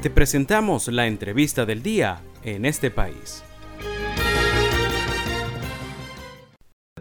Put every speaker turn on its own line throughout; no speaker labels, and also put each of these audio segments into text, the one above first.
Te presentamos la entrevista del día en este país.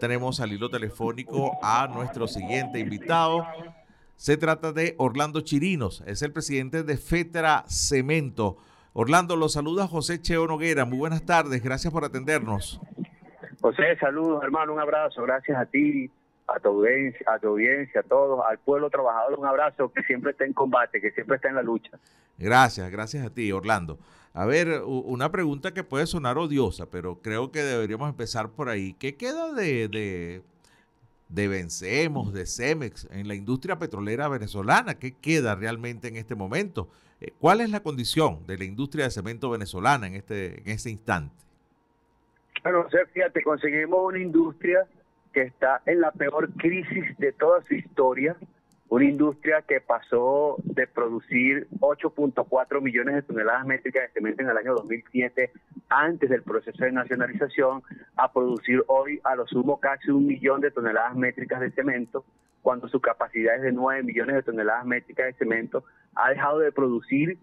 Tenemos al hilo telefónico a nuestro siguiente invitado. Se trata de Orlando Chirinos, es el presidente de Fetra Cemento. Orlando, lo saluda José Cheo Noguera. Muy buenas tardes, gracias por atendernos.
José, saludos hermano, un abrazo, gracias a ti, a tu audiencia, a tu audiencia, a todos, al pueblo trabajador, un abrazo que siempre está en combate, que siempre está en la lucha.
Gracias, gracias a ti, Orlando. A ver, una pregunta que puede sonar odiosa, pero creo que deberíamos empezar por ahí. ¿Qué queda de, de, de Vencemos, de Cemex en la industria petrolera venezolana? ¿Qué queda realmente en este momento? Eh, ¿Cuál es la condición de la industria de cemento venezolana en este, en este instante?
Bueno, fíjate, conseguimos una industria que está en la peor crisis de toda su historia, una industria que pasó de producir 8.4 millones de toneladas métricas de cemento en el año 2007, antes del proceso de nacionalización, a producir hoy a lo sumo casi un millón de toneladas métricas de cemento, cuando su capacidad es de 9 millones de toneladas métricas de cemento, ha dejado de producir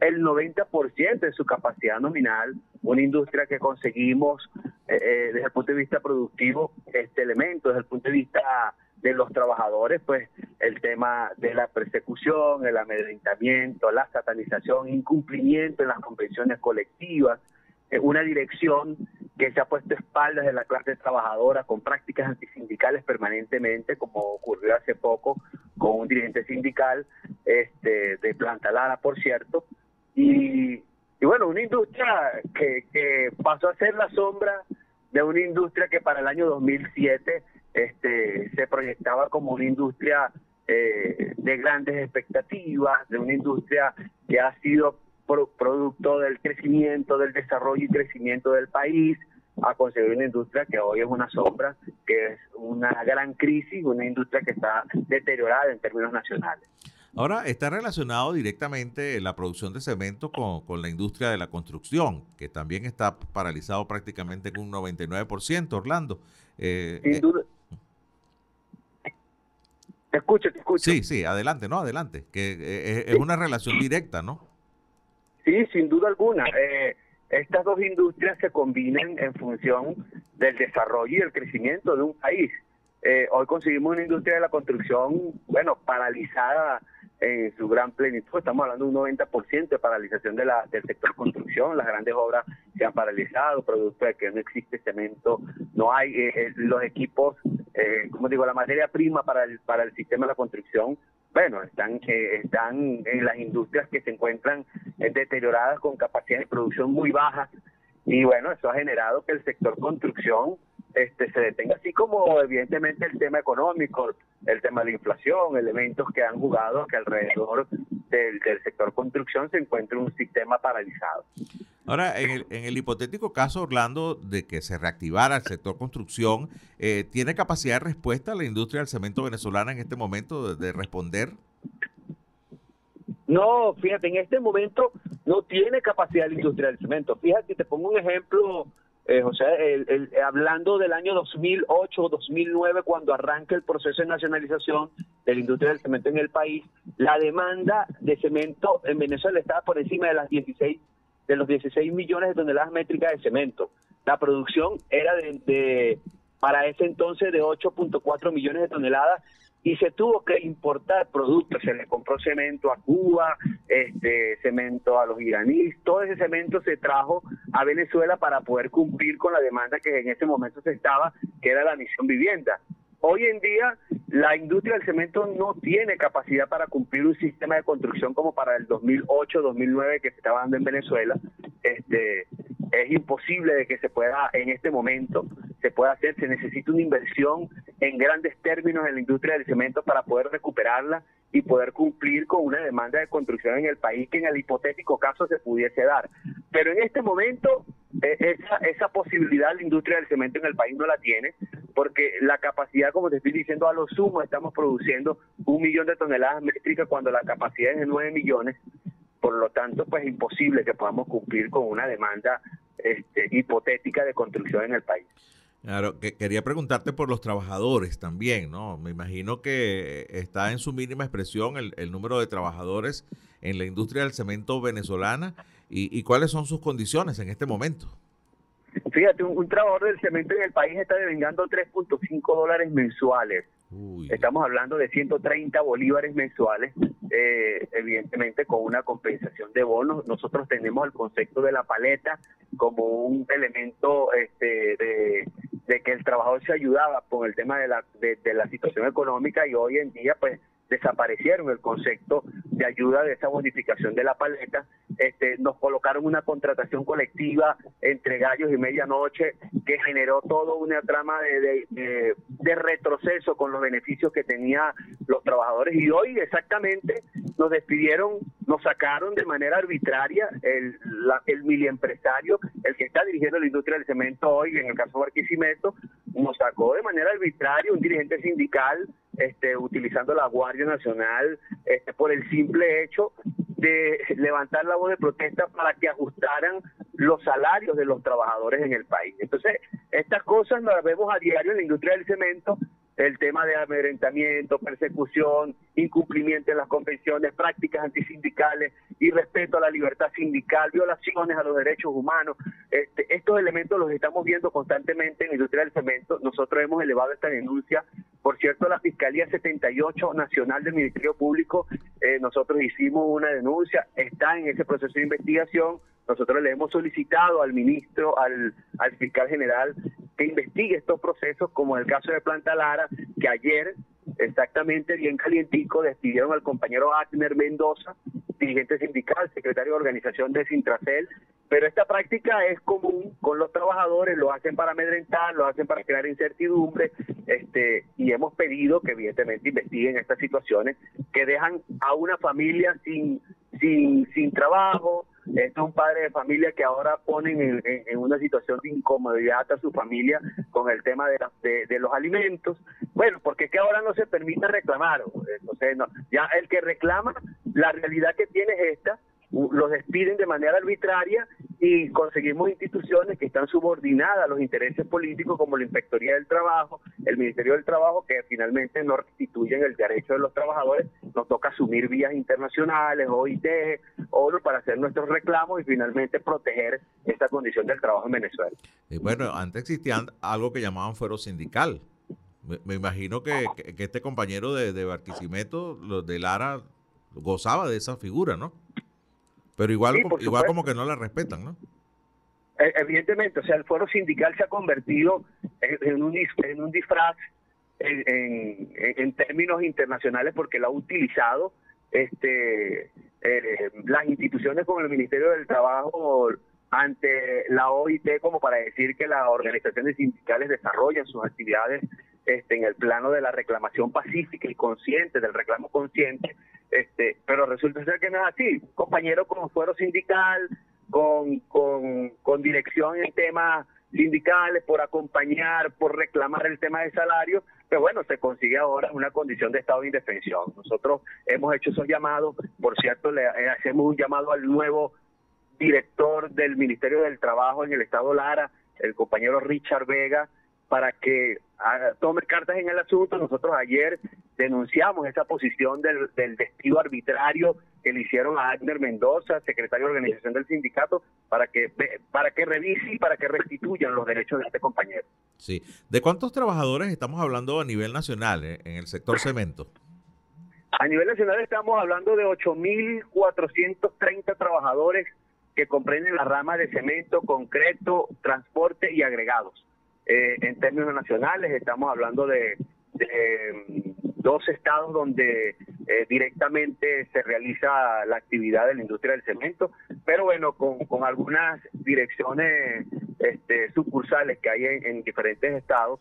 el 90% de su capacidad nominal, una industria que conseguimos eh, desde el punto de vista productivo este elemento, desde el punto de vista de los trabajadores, pues el tema de la persecución, el amedrentamiento, la satanización, incumplimiento en las convenciones colectivas, eh, una dirección que se ha puesto espaldas de la clase trabajadora con prácticas antisindicales permanentemente, como ocurrió hace poco con un dirigente sindical este, de Planta Lara, por cierto, y, y bueno, una industria que, que pasó a ser la sombra de una industria que para el año 2007 este, se proyectaba como una industria eh, de grandes expectativas, de una industria que ha sido producto del crecimiento, del desarrollo y crecimiento del país, a conseguir una industria que hoy es una sombra, que es una gran crisis, una industria que está deteriorada en términos nacionales.
Ahora, está relacionado directamente la producción de cemento con, con, la industria de la construcción, que también está paralizado prácticamente en un 99%, Orlando.
Eh, Sin duda. Te escucho, te escucho.
Sí, sí, adelante, no, adelante, que eh, es una relación directa, ¿no?
Sí, sin duda alguna. Eh, estas dos industrias se combinan en función del desarrollo y el crecimiento de un país. Eh, hoy conseguimos una industria de la construcción, bueno, paralizada en su gran plenitud. Estamos hablando de un 90% de paralización de la, del sector construcción. Las grandes obras se han paralizado, producto de que no existe cemento, no hay eh, los equipos, eh, como digo, la materia prima para el, para el sistema de la construcción bueno, están, eh, están en las industrias que se encuentran eh, deterioradas con capacidades de producción muy bajas y bueno, eso ha generado que el sector construcción este, se detenga, así como evidentemente el tema económico, el tema de la inflación, elementos que han jugado que alrededor del, del sector construcción se encuentre un sistema paralizado.
Ahora, en el, en el, hipotético caso, Orlando, de que se reactivara el sector construcción, eh, ¿tiene capacidad de respuesta la industria del cemento venezolana en este momento de, de, responder?
No, fíjate, en este momento no tiene capacidad la industria del cemento. Fíjate, te pongo un ejemplo, eh, José, el, el, hablando del año 2008 o 2009, cuando arranca el proceso de nacionalización de la industria del cemento en el país, la demanda de cemento en Venezuela estaba por encima de las 16 de los 16 millones de toneladas métricas de cemento. La producción era de, para ese entonces de 8.4 millones de toneladas y se tuvo que importar productos, se le compró cemento a Cuba, este cemento a los iraníes, todo ese cemento se trajo a Venezuela para poder cumplir con la demanda que en ese momento se estaba, que era la misión vivienda. Hoy en día la industria del cemento no tiene capacidad para cumplir un sistema de construcción como para el 2008-2009 que se estaba dando en Venezuela. Este, es imposible de que se pueda en este momento se pueda hacer. Se necesita una inversión en grandes términos en la industria del cemento para poder recuperarla y poder cumplir con una demanda de construcción en el país que en el hipotético caso se pudiese dar. Pero en este momento eh, esa, esa posibilidad la industria del cemento en el país no la tiene porque la capacidad, como te estoy diciendo, a lo sumo estamos produciendo un millón de toneladas métricas cuando la capacidad es de 9 millones. Por lo tanto, pues es imposible que podamos cumplir con una demanda este, hipotética de construcción en el país.
Claro, que quería preguntarte por los trabajadores también, ¿no? Me imagino que está en su mínima expresión el, número de trabajadores en la industria del cemento venezolana y, cuáles son sus condiciones en este momento.
Fíjate, un, trabajador del cemento en el país está devengando 3.5 dólares mensuales. Estamos hablando de 130 bolívares mensuales, eh, evidentemente con una compensación de bonos. Nosotros tenemos el concepto de la paleta como un elemento este, de, que el trabajador se ayudaba con el tema de la, de la situación económica y hoy en día pues desaparecieron el concepto de ayuda de esa bonificación de la paleta, este, nos colocaron una contratación colectiva entre gallos y medianoche que generó toda una trama de, de, retroceso con los beneficios que tenían los trabajadores. Y hoy exactamente nos despidieron, nos sacaron de manera arbitraria el, la, el miliempresario, el que está dirigiendo la industria del cemento hoy, en el caso de Barquisimeto, nos sacó de manera arbitraria un dirigente sindical este, utilizando la Guardia Nacional este, por el simple hecho de levantar la voz de protesta para que ajustaran los salarios de los trabajadores en el país. Entonces, estas cosas las vemos a diario en la industria del cemento el tema de amedrentamiento, persecución, incumplimiento de las convenciones, prácticas antisindicales y respeto a la libertad sindical, violaciones a los derechos humanos. Este, estos elementos los estamos viendo constantemente en la industria del cemento. Nosotros hemos elevado esta denuncia. Por cierto, la Fiscalía 78 Nacional del Ministerio Público, eh, nosotros hicimos una denuncia, está en ese proceso de investigación. Nosotros le hemos solicitado al ministro, al, al fiscal general, que investigue estos procesos, como en el caso de Planta Lara, que ayer, exactamente bien calientico, despidieron al compañero Agner Mendoza, dirigente sindical, secretario de organización de Sintracel, pero esta práctica es común con los trabajadores, lo hacen para amedrentar, lo hacen para crear incertidumbre, este, y hemos pedido que evidentemente investiguen estas situaciones que dejan a una familia sin, sin, sin trabajo, es un padre de familia que ahora ponen en, una situación de incomodidad a su familia con el tema de, de, los alimentos. Bueno, porque es que ahora no se permite reclamar. Entonces, no, ya el que reclama, la realidad que tiene es esta, los despiden de manera arbitraria y conseguimos instituciones que están subordinadas a los intereses políticos como la Inspectoría del Trabajo, el Ministerio del Trabajo, que finalmente no restituyen el derecho de los trabajadores, nos toca asumir vías internacionales, OIT, ONU, para hacer nuestros reclamos y finalmente proteger esta condición del trabajo en Venezuela.
Y bueno, antes existía algo que llamaban fuero sindical. Me, imagino que, este compañero de, de Barquisimeto, de Lara, gozaba de esa figura, ¿no? Pero igual, igual como que no la respetan, ¿no?
E, evidentemente, o sea, el foro sindical se ha convertido en, un, en un disfraz en, en, términos internacionales porque lo ha utilizado este eh, las instituciones como el Ministerio del Trabajo ante la OIT como para decir que las organizaciones sindicales desarrollan sus actividades este, en el plano de la reclamación pacífica y consciente, del reclamo consciente, este, pero resulta ser que no es así. Compañero con fuero sindical, con, con, con dirección en temas sindicales, por acompañar, por reclamar el tema de salario, pero bueno, se consigue ahora una condición de estado de indefensión. Nosotros hemos hecho esos llamados, por cierto, le eh, hacemos un llamado al nuevo director del Ministerio del Trabajo en el Estado Lara, el compañero Richard Vega, para que tome cartas en el asunto. Nosotros ayer denunciamos esa posición del, del despido arbitrario que le hicieron a Agner Mendoza, secretario de organización del sindicato, para que para que revise y para que restituyan los derechos de este compañero.
Sí. ¿De cuántos trabajadores estamos hablando a nivel nacional eh, en el sector cemento?
A nivel nacional estamos hablando de 8.430 trabajadores que comprenden la rama de cemento, concreto, transporte y agregados. Eh, en términos nacionales, estamos hablando de, mm, dos estados donde eh, directamente se realiza la actividad de la industria del cemento, pero bueno, con, algunas direcciones este, sucursales que hay en, diferentes estados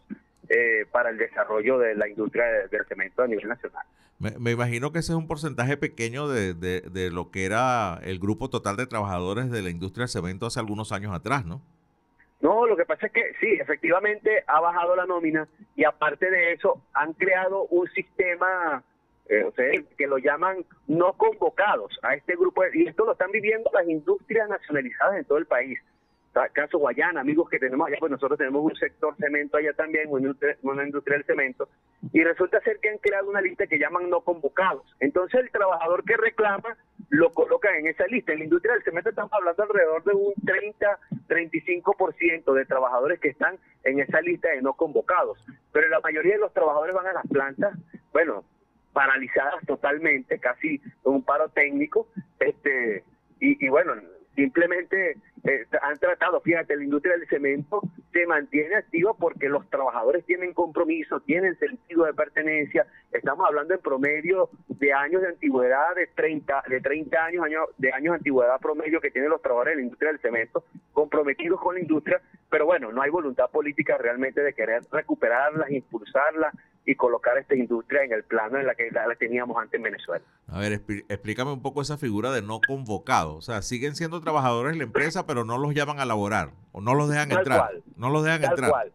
eh, para el desarrollo de la industria del cemento a nivel nacional.
Me, imagino que ese es un porcentaje pequeño de, de, de lo que era el grupo total de trabajadores de la industria del cemento hace algunos años atrás, ¿no?
No, lo que pasa es que sí, efectivamente ha bajado la nómina y aparte de eso han creado un sistema eh, que lo llaman no convocados a este grupo y esto lo están viviendo las industrias nacionalizadas en todo el país. caso Guayana, amigos que tenemos allá, pues nosotros tenemos un sector cemento allá también, una industria del cemento, y resulta ser que han creado una lista que llaman no convocados. Entonces el trabajador que reclama lo coloca en esa lista. En la industria del cemento estamos hablando alrededor de un 30, 35% de trabajadores que están en esa lista de no convocados. Pero la mayoría de los trabajadores van a las plantas, bueno, paralizadas totalmente, casi un paro técnico, este y, y bueno, simplemente eh, han tratado, fíjate, la industria del cemento se mantiene activa porque los trabajadores tienen compromiso, tienen sentido de pertenencia. Estamos hablando en promedio de años de antigüedad de 30, de 30 años, años de años de antigüedad promedio que tienen los trabajadores de la industria del cemento, comprometidos con la industria, pero bueno, no hay voluntad política realmente de querer recuperarlas, impulsarlas y colocar esta industria en el plano en la que la, teníamos antes en Venezuela.
A ver, explícame un poco esa figura de no convocado. O sea, siguen siendo trabajadores de la empresa, pero no los llaman a laborar o no los dejan entrar. no los dejan
tal
entrar.
Cual,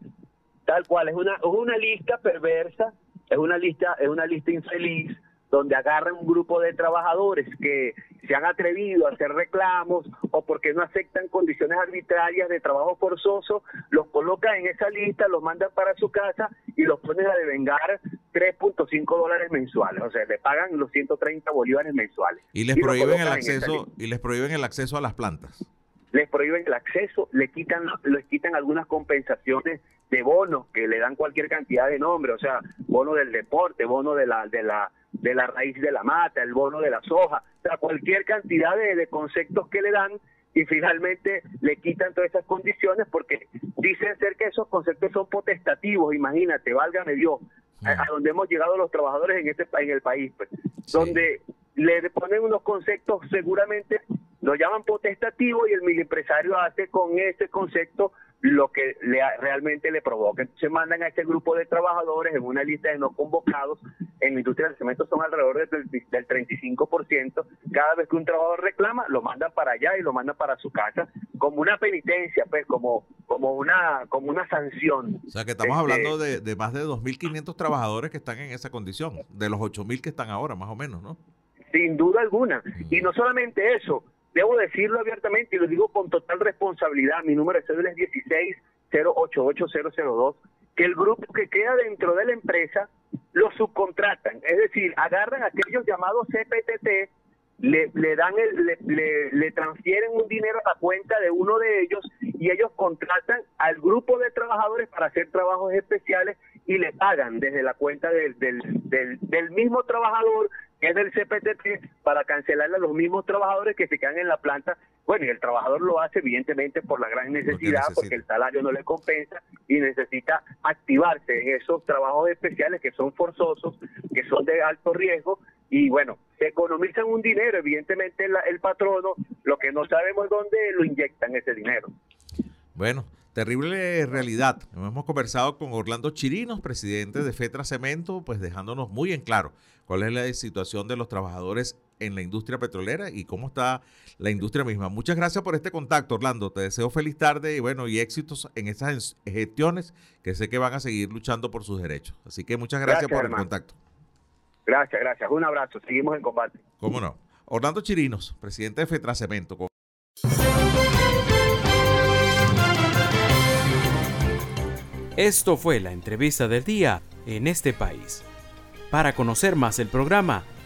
tal cual, es una, es una lista perversa, es una lista, es una lista infeliz donde agarran un grupo de trabajadores que se han atrevido a hacer reclamos o porque no aceptan condiciones arbitrarias de trabajo forzoso, los colocan en esa lista, los mandan para su casa y los ponen a devengar 3.5 dólares mensuales, o sea, le pagan los 130 bolívares mensuales.
Y les prohíben el acceso y les prohíben el acceso a las plantas.
Les prohíben el acceso, le quitan les quitan algunas compensaciones de bonos que le dan cualquier cantidad de nombre, o sea, bono del deporte, bono de la de la de la raíz de la mata, el bono de la soja, o sea, cualquier cantidad de, conceptos que le dan y finalmente le quitan todas esas condiciones porque dicen ser que esos conceptos son potestativos, imagínate, válgame Dios, a, donde hemos llegado los trabajadores en este en el país, pues, donde le ponen unos conceptos seguramente lo llaman potestativo y el mil empresario hace con ese concepto lo que le, realmente le provoca. Se mandan a este grupo de trabajadores en una lista de no convocados. En la industria del cemento son alrededor del, del 35%. Cada vez que un trabajador reclama, lo mandan para allá y lo mandan para su casa como una penitencia, pues como como una como una sanción.
O sea que estamos este, hablando de, de más de 2.500 trabajadores que están en esa condición, de los 8.000 que están ahora, más o menos, ¿no?
Sin duda alguna. Y no solamente eso, Debo decirlo abiertamente y lo digo con total responsabilidad. Mi número de cédula es 160880002, que el grupo que queda dentro de la empresa lo subcontratan. Es decir, agarran aquellos llamados CPTT, le, le dan el, le, le, transfieren un dinero a la cuenta de uno de ellos y ellos contratan al grupo de trabajadores para hacer trabajos especiales y le pagan desde la cuenta del, del, del, del mismo trabajador es del CPTT para cancelarle a los mismos trabajadores que se quedan en la planta. Bueno, y el trabajador lo hace evidentemente por la gran necesidad, porque el salario no le compensa y necesita activarse en esos trabajos especiales que son forzosos, que son de alto riesgo y bueno, se economizan un dinero, evidentemente el, el patrono, lo que no sabemos es dónde lo inyectan ese dinero.
Bueno, Terrible realidad. Hemos conversado con Orlando Chirinos, presidente de Fetra Cemento, pues dejándonos muy en claro cuál es la situación de los trabajadores en la industria petrolera y cómo está la industria misma. Muchas gracias por este contacto, Orlando. Te deseo feliz tarde y bueno, y éxitos en esas gestiones que sé que van a seguir luchando por sus derechos. Así que muchas gracias, por el contacto.
Gracias, gracias. Un abrazo. Seguimos en combate.
¿Cómo no? Orlando Chirinos, presidente de Fetra Cemento.
Esto fue la entrevista del día en este país. Para conocer más el programa,